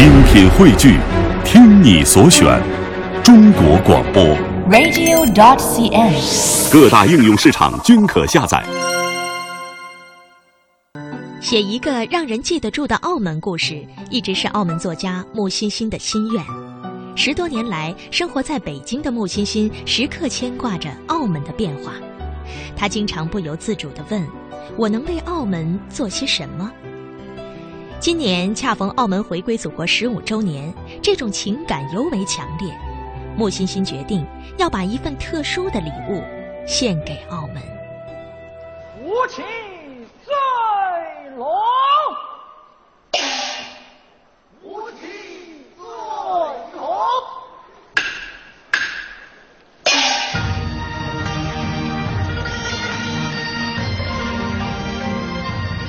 精品汇聚，听你所选，中国广播。radio.dot.cn，。各大应用市场均可下载。写一个让人记得住的澳门故事，一直是澳门作家穆欣欣的心愿。十多年来，生活在北京的穆欣欣时刻牵挂着澳门的变化。她经常不由自主地问：“我能为澳门做些什么？”今年恰逢澳门回归祖国十五周年，这种情感尤为强烈。穆欣欣决定要把一份特殊的礼物献给澳门。无情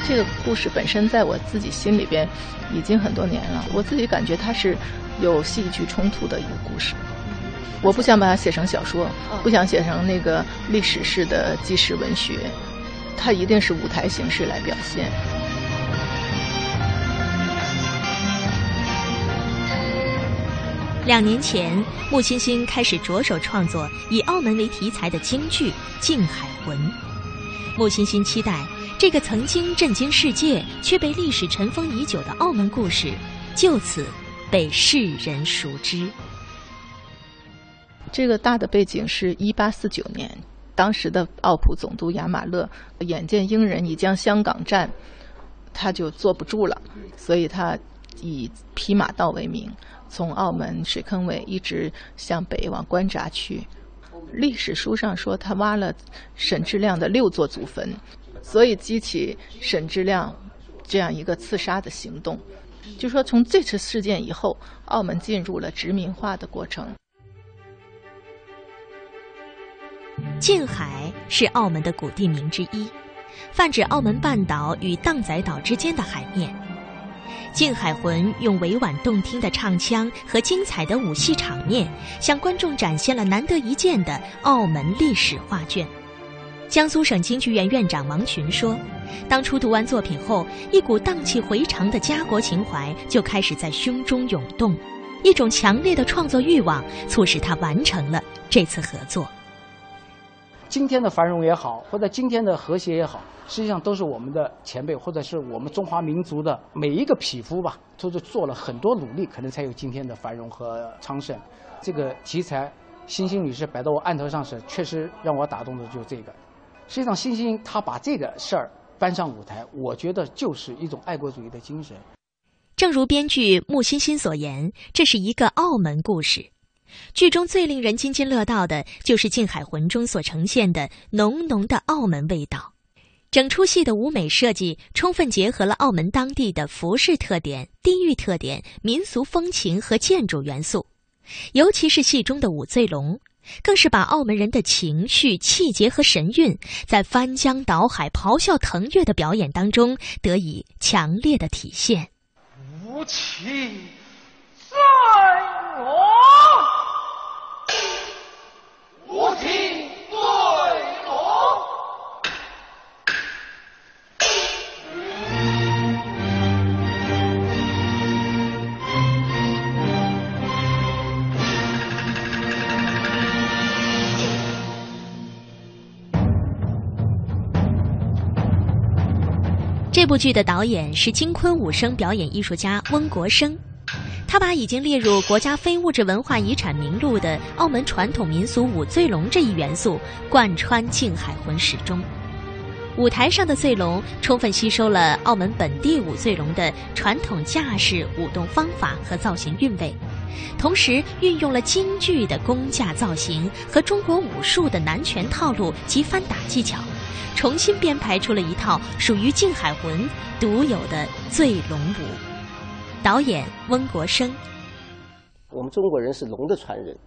这个故事本身在我自己心里边已经很多年了，我自己感觉它是有戏剧冲突的一个故事。我不想把它写成小说，不想写成那个历史式的纪实文学，它一定是舞台形式来表现。两年前，穆欣欣开始着手创作以澳门为题材的京剧《靖海魂》。穆欣欣期待这个曾经震惊世界却被历史尘封已久的澳门故事，就此被世人熟知。这个大的背景是一八四九年，当时的澳葡总督亚马勒眼见英人已将香港占，他就坐不住了，所以他以匹马道为名，从澳门水坑尾一直向北往关闸去。历史书上说他挖了沈志亮的六座祖坟，所以激起沈志亮这样一个刺杀的行动。就说从这次事件以后，澳门进入了殖民化的过程。近海是澳门的古地名之一，泛指澳门半岛与荡仔岛之间的海面。靖海魂用委婉动听的唱腔和精彩的武戏场面，向观众展现了难得一见的澳门历史画卷。江苏省京剧院院长王群说：“当初读完作品后，一股荡气回肠的家国情怀就开始在胸中涌动，一种强烈的创作欲望促使他完成了这次合作。”今天的繁荣也好，或者今天的和谐也好，实际上都是我们的前辈，或者是我们中华民族的每一个匹夫吧，都是做了很多努力，可能才有今天的繁荣和昌盛。这个题材，欣欣女士摆到我案头上时，确实让我打动的就是这个。实际上，欣欣她把这个事儿搬上舞台，我觉得就是一种爱国主义的精神。正如编剧穆欣欣所言，这是一个澳门故事。剧中最令人津津乐道的就是《靖海魂》中所呈现的浓浓的澳门味道。整出戏的舞美设计充分结合了澳门当地的服饰特点、地域特点、民俗风情和建筑元素，尤其是戏中的舞醉龙，更是把澳门人的情绪、气节和神韵，在翻江倒海、咆哮腾跃的表演当中得以强烈的体现。无情在龙，福气这部剧的导演是京昆武生表演艺术家翁国生，他把已经列入国家非物质文化遗产名录的澳门传统民俗舞醉龙这一元素贯穿静海魂始终。舞台上的醉龙充分吸收了澳门本地舞醉龙的传统架势、舞动方法和造型韵味，同时运用了京剧的工架造型和中国武术的南拳套路及翻打技巧。重新编排出了一套属于靖海魂独有的醉龙舞。导演温国生，我们中国人是龙的传人。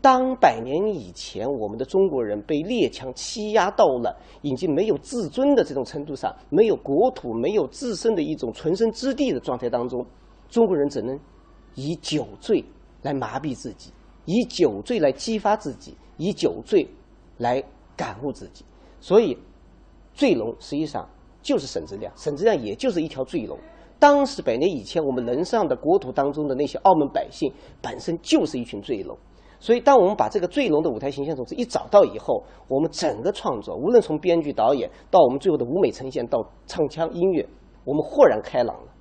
当百年以前，我们的中国人被列强欺压到了已经没有自尊的这种程度上，没有国土、没有自身的一种存身之地的状态当中，中国人只能以酒醉来麻痹自己，以酒醉来激发自己，以酒醉来感悟自己。所以，醉龙实际上就是沈志亮，沈志亮也就是一条醉龙。当时百年以前我们人上的国土当中的那些澳门百姓，本身就是一群醉龙。所以，当我们把这个醉龙的舞台形象种子一找到以后，我们整个创作，无论从编剧、导演到我们最后的舞美呈现，到唱腔、音乐，我们豁然开朗了。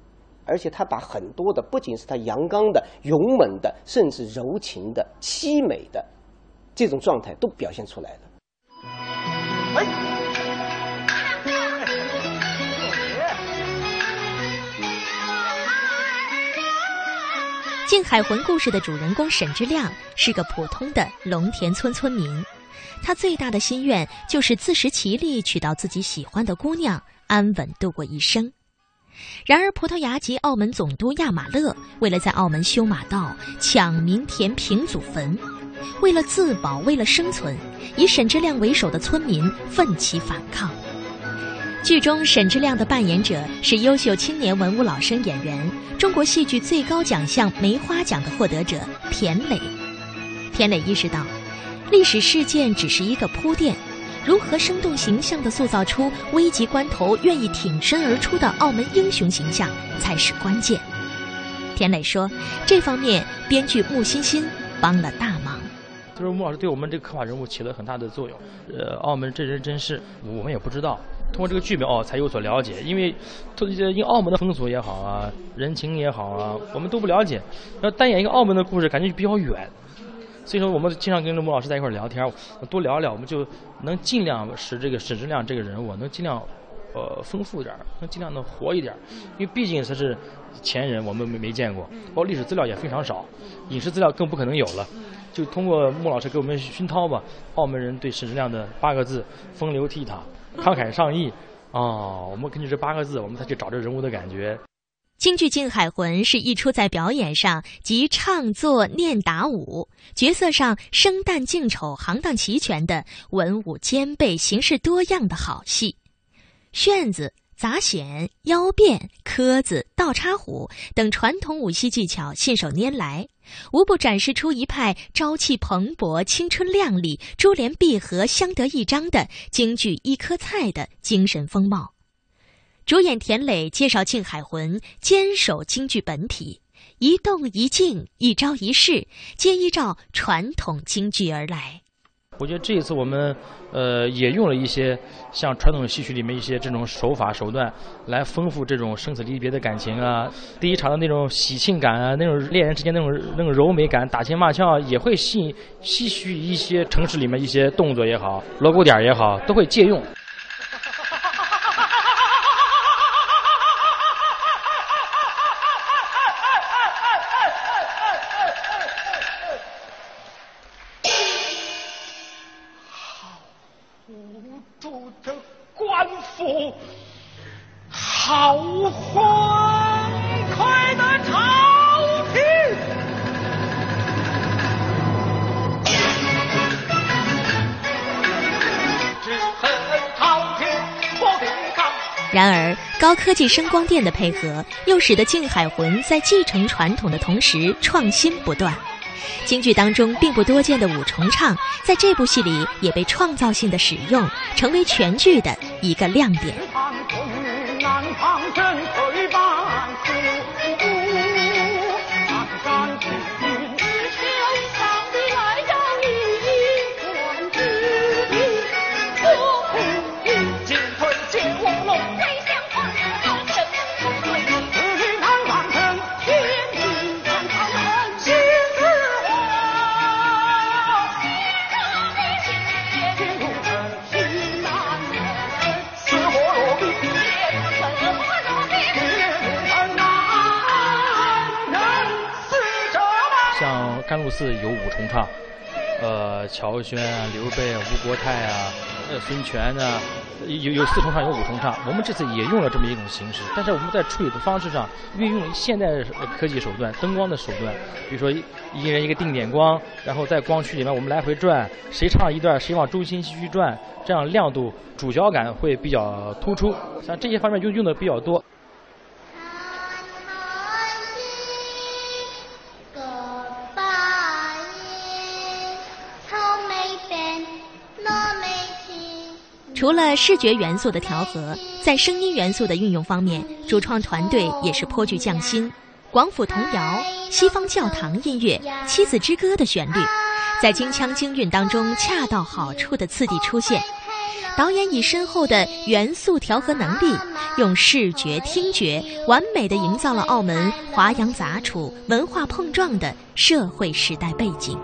而且，他把很多的，不仅是他阳刚的、勇猛的，甚至柔情的、凄美的这种状态，都表现出来了。靖海魂故事的主人公沈之亮是个普通的龙田村村民，他最大的心愿就是自食其力，娶到自己喜欢的姑娘，安稳度过一生。然而，葡萄牙籍澳门总督亚马勒为了在澳门修马道、抢民田、平祖坟，为了自保、为了生存，以沈志亮为首的村民奋起反抗。剧中沈志亮的扮演者是优秀青年文武老生演员，中国戏剧最高奖项梅花奖的获得者田磊。田磊意识到，历史事件只是一个铺垫，如何生动形象地塑造出危急关头愿意挺身而出的澳门英雄形象才是关键。田磊说，这方面编剧穆欣欣帮了大忙。就是穆老师对我们这个刻画人物起了很大的作用。呃，澳门真人真事，我们也不知道。通过这个剧本哦，才有所了解。因为，因为澳门的风俗也好啊，人情也好啊，我们都不了解。要单演一个澳门的故事，感觉就比较远。所以说，我们经常跟着穆老师在一块聊天，多聊聊，我们就能尽量使这个沈志亮这个人物能尽量呃丰富一点，能尽量的活一点儿。因为毕竟他是前人，我们没没见过，包括历史资料也非常少，影视资料更不可能有了。就通过穆老师给我们熏陶吧，澳门人对沈之亮的八个字：风流倜傥。慷慨上义，哦，我们根据这八个字，我们再去找这人物的感觉。京剧《靖海魂》是一出在表演上集唱作念打舞，角色上生旦净丑行当齐全的文武兼备、形式多样的好戏。炫子。杂弦、腰变、磕子、倒插虎等传统武戏技巧信手拈来，无不展示出一派朝气蓬勃、青春靓丽、珠联璧合、相得益彰的京剧一颗菜的精神风貌。主演田磊介绍《庆海魂》，坚守京剧本体，一动一静、一招一式，皆依照传统京剧而来。我觉得这一次我们，呃，也用了一些像传统戏曲里面一些这种手法手段，来丰富这种生死离别的感情啊。第一场的那种喜庆感啊，那种恋人之间那种那种柔美感，打情骂俏也会吸引吸取一些城市里面一些动作也好，锣鼓点也好，都会借用。然而，高科技声光电的配合，又使得《静海魂》在继承传统的同时创新不断。京剧当中并不多见的五重唱，在这部戏里也被创造性的使用，成为全剧的一个亮点。像甘露寺有五重唱，呃，乔轩啊、刘备啊、吴国泰啊、呃、孙权啊，有有四重唱，有五重唱。我们这次也用了这么一种形式，但是我们在处理的方式上运用现代科技手段、灯光的手段，比如说一人一个定点光，然后在光区里面我们来回转，谁唱一段，谁往中心继续转，这样亮度、主角感会比较突出。像这些方面就用的比较多。除了视觉元素的调和，在声音元素的运用方面，主创团队也是颇具匠心。广府童谣、西方教堂音乐、妻子之歌的旋律，在京腔京韵当中恰到好处的次第出现。导演以深厚的元素调和能力，用视觉、听觉完美的营造了澳门华洋杂处、文化碰撞的社会时代背景。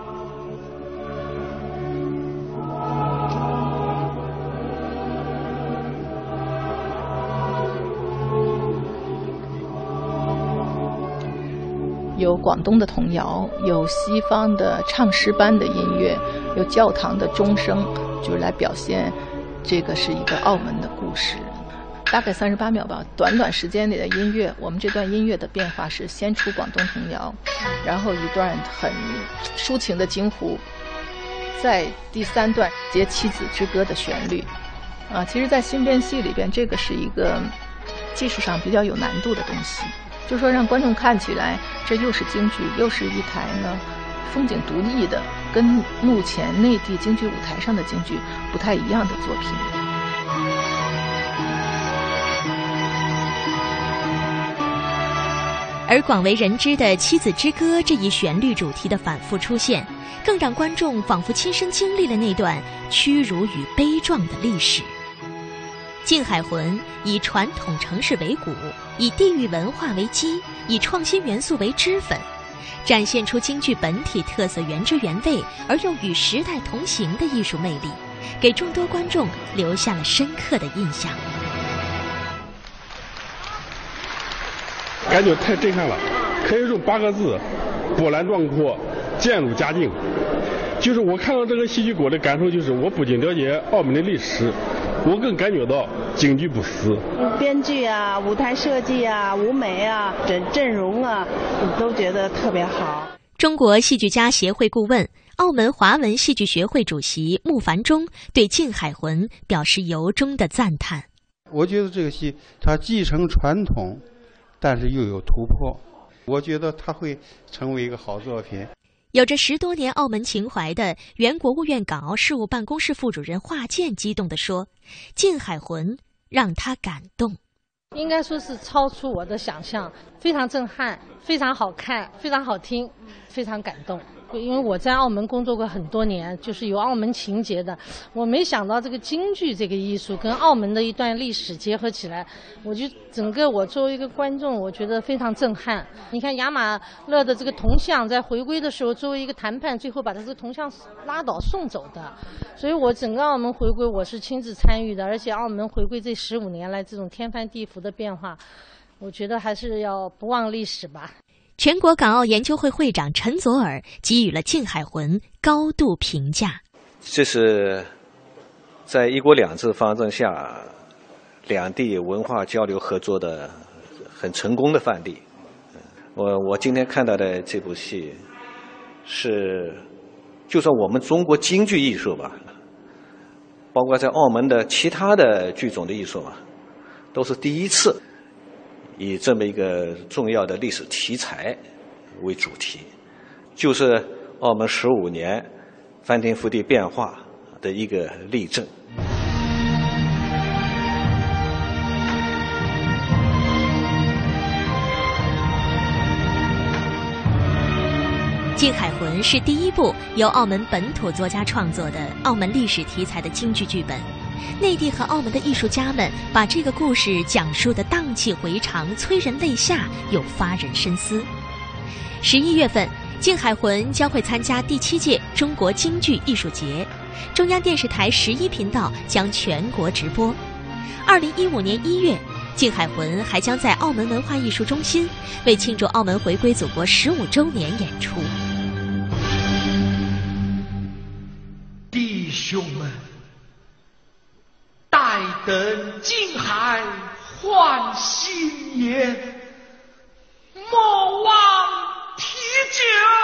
有广东的童谣，有西方的唱诗班的音乐，有教堂的钟声，就是来表现。这个是一个澳门的故事，大概三十八秒吧。短短时间里的音乐，我们这段音乐的变化是先出广东童谣，然后一段很抒情的京胡，在第三段接妻子之歌的旋律。啊，其实，在新编戏里边，这个是一个技术上比较有难度的东西，就说让观众看起来，这又是京剧，又是一台呢。风景独异的，跟目前内地京剧舞台上的京剧不太一样的作品。而广为人知的《妻子之歌》这一旋律主题的反复出现，更让观众仿佛亲身经历了那段屈辱与悲壮的历史。《靖海魂》以传统城市为骨，以地域文化为基，以创新元素为脂粉。展现出京剧本体特色原汁原味而又与时代同行的艺术魅力，给众多观众留下了深刻的印象。感觉太震撼了，可以用八个字：波澜壮阔，渐入佳境。就是我看到这个戏剧，给我的感受就是，我不仅了解澳门的历史。我更感觉到京剧不死。编剧啊，舞台设计啊，舞美啊，阵阵容啊，都觉得特别好。中国戏剧家协会顾问、澳门华文戏剧学会主席穆凡中对《靖海魂》表示由衷的赞叹。我觉得这个戏它继承传统，但是又有突破。我觉得它会成为一个好作品。有着十多年澳门情怀的原国务院港澳事务办公室副主任华健激动地说：“近海魂让他感动，应该说是超出我的想象，非常震撼，非常好看，非常好听，非常感动。”因为我在澳门工作过很多年，就是有澳门情节的。我没想到这个京剧这个艺术跟澳门的一段历史结合起来，我就整个我作为一个观众，我觉得非常震撼。你看亚马勒的这个铜像在回归的时候，作为一个谈判，最后把他这个铜像拉倒送走的。所以我整个澳门回归我是亲自参与的，而且澳门回归这十五年来这种天翻地覆的变化，我觉得还是要不忘历史吧。全国港澳研究会会长陈佐尔给予了《靖海魂》高度评价。这是在一国两制方针下，两地文化交流合作的很成功的范例。我我今天看到的这部戏，是就算我们中国京剧艺术吧，包括在澳门的其他的剧种的艺术嘛，都是第一次。以这么一个重要的历史题材为主题，就是澳门十五年翻天覆地变化的一个例证。《靖海魂》是第一部由澳门本土作家创作的澳门历史题材的京剧剧本。内地和澳门的艺术家们把这个故事讲述的荡气回肠、催人泪下又发人深思。十一月份，《靖海魂》将会参加第七届中国京剧艺术节，中央电视台十一频道将全国直播。二零一五年一月，《靖海魂》还将在澳门文化艺术中心为庆祝澳门回归祖国十五周年演出。等金海换新颜，莫忘提酒。